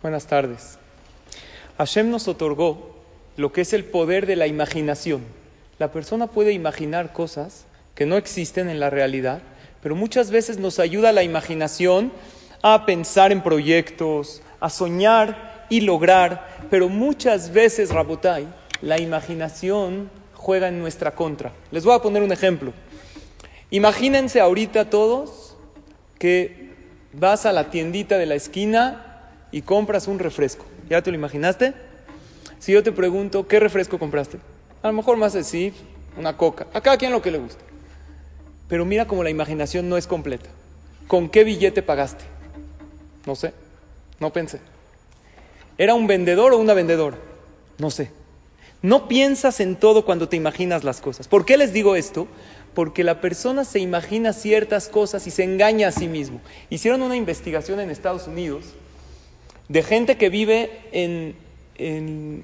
Buenas tardes. Hashem nos otorgó lo que es el poder de la imaginación. La persona puede imaginar cosas que no existen en la realidad, pero muchas veces nos ayuda la imaginación a pensar en proyectos, a soñar y lograr, pero muchas veces, Rabotai, la imaginación juega en nuestra contra. Les voy a poner un ejemplo. Imagínense ahorita todos que vas a la tiendita de la esquina y compras un refresco. ¿Ya te lo imaginaste? Si yo te pregunto, ¿qué refresco compraste? A lo mejor más así, una coca. A cada quien lo que le guste. Pero mira cómo la imaginación no es completa. ¿Con qué billete pagaste? No sé, no pensé. ¿Era un vendedor o una vendedora? No sé. No piensas en todo cuando te imaginas las cosas. ¿Por qué les digo esto? Porque la persona se imagina ciertas cosas y se engaña a sí mismo. Hicieron una investigación en Estados Unidos de gente que vive en,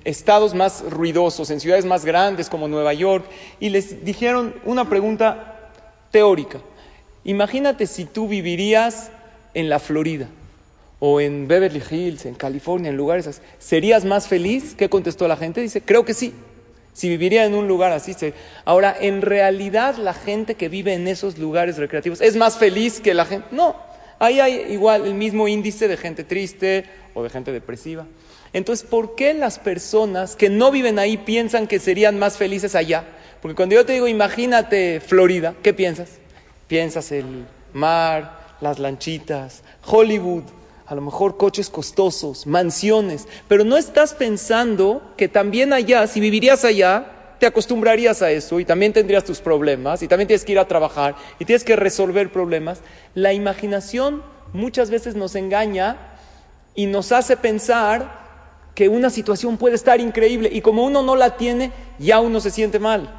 estados más ruidosos, en ciudades más grandes como Nueva York, y les dijeron una pregunta teórica. Imagínate si tú vivirías en la Florida o en Beverly Hills, en California, en lugares así. ¿Serías más feliz? ¿Qué contestó la gente? Dice, creo que sí. Si viviría en un lugar así. Ahora, en realidad la gente que vive en esos lugares recreativos es más feliz que la gente. No, ahí hay igual el mismo índice de gente triste o de gente depresiva. Entonces, ¿por qué las personas que no viven ahí piensan que serían más felices allá? Porque cuando yo te digo, imagínate Florida, ¿qué piensas? Piensas el mar, las lanchitas, Hollywood, a lo mejor coches costosos, mansiones, pero no estás pensando que también allá, si vivirías allá, te acostumbrarías a eso y también tendrías tus problemas y también tienes que ir a trabajar y tienes que resolver problemas. La imaginación muchas veces nos engaña y nos hace pensar que una situación puede estar increíble y como uno no la tiene, ya uno se siente mal.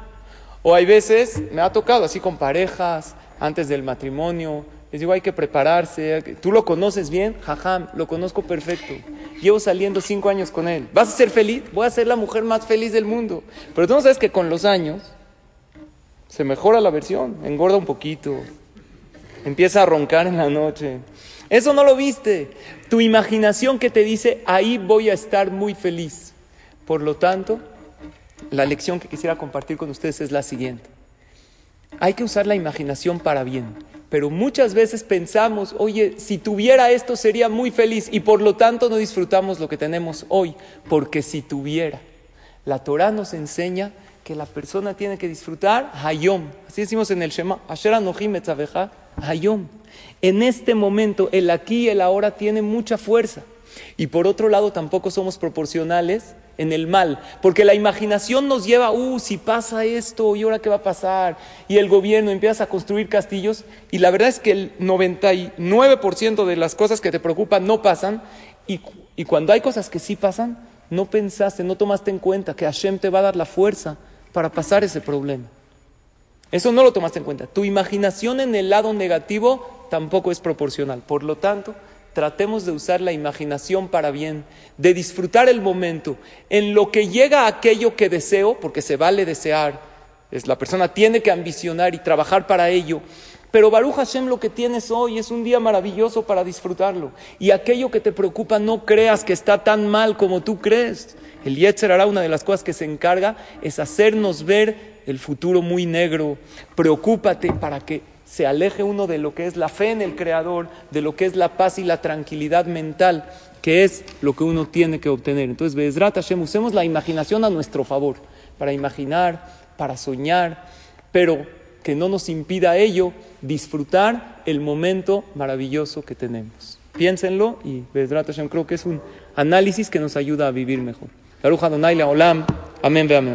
O hay veces, me ha tocado así con parejas, antes del matrimonio, les digo, hay que prepararse. ¿Tú lo conoces bien? Jajam, lo conozco perfecto. Llevo saliendo cinco años con él. ¿Vas a ser feliz? Voy a ser la mujer más feliz del mundo. Pero tú no sabes que con los años se mejora la versión, engorda un poquito, empieza a roncar en la noche. Eso no lo viste. Tu imaginación que te dice, ahí voy a estar muy feliz. Por lo tanto, la lección que quisiera compartir con ustedes es la siguiente. Hay que usar la imaginación para bien. Pero muchas veces pensamos, oye, si tuviera esto sería muy feliz y por lo tanto no disfrutamos lo que tenemos hoy, porque si tuviera. La Torah nos enseña que la persona tiene que disfrutar Hayom. Así decimos en el Shema, Asher Hayom. En este momento, el aquí y el ahora tiene mucha fuerza. Y por otro lado, tampoco somos proporcionales en el mal, porque la imaginación nos lleva, uh, si pasa esto, ¿y ahora qué va a pasar? Y el gobierno empieza a construir castillos, y la verdad es que el 99% de las cosas que te preocupan no pasan, y, y cuando hay cosas que sí pasan, no pensaste, no tomaste en cuenta que Hashem te va a dar la fuerza para pasar ese problema. Eso no lo tomaste en cuenta. Tu imaginación en el lado negativo tampoco es proporcional. Por lo tanto, tratemos de usar la imaginación para bien, de disfrutar el momento, en lo que llega aquello que deseo, porque se vale desear, es, la persona tiene que ambicionar y trabajar para ello, pero Baruch Hashem lo que tienes hoy es un día maravilloso para disfrutarlo. Y aquello que te preocupa no creas que está tan mal como tú crees. El Yetzer hará una de las cosas que se encarga es hacernos ver el futuro muy negro. Preocúpate para que se aleje uno de lo que es la fe en el Creador, de lo que es la paz y la tranquilidad mental, que es lo que uno tiene que obtener. Entonces, Bezrat Hashem, usemos la imaginación a nuestro favor, para imaginar, para soñar, pero que no nos impida ello disfrutar el momento maravilloso que tenemos. Piénsenlo y Bezrat Hashem creo que es un análisis que nos ayuda a vivir mejor. Olam, amén, amén.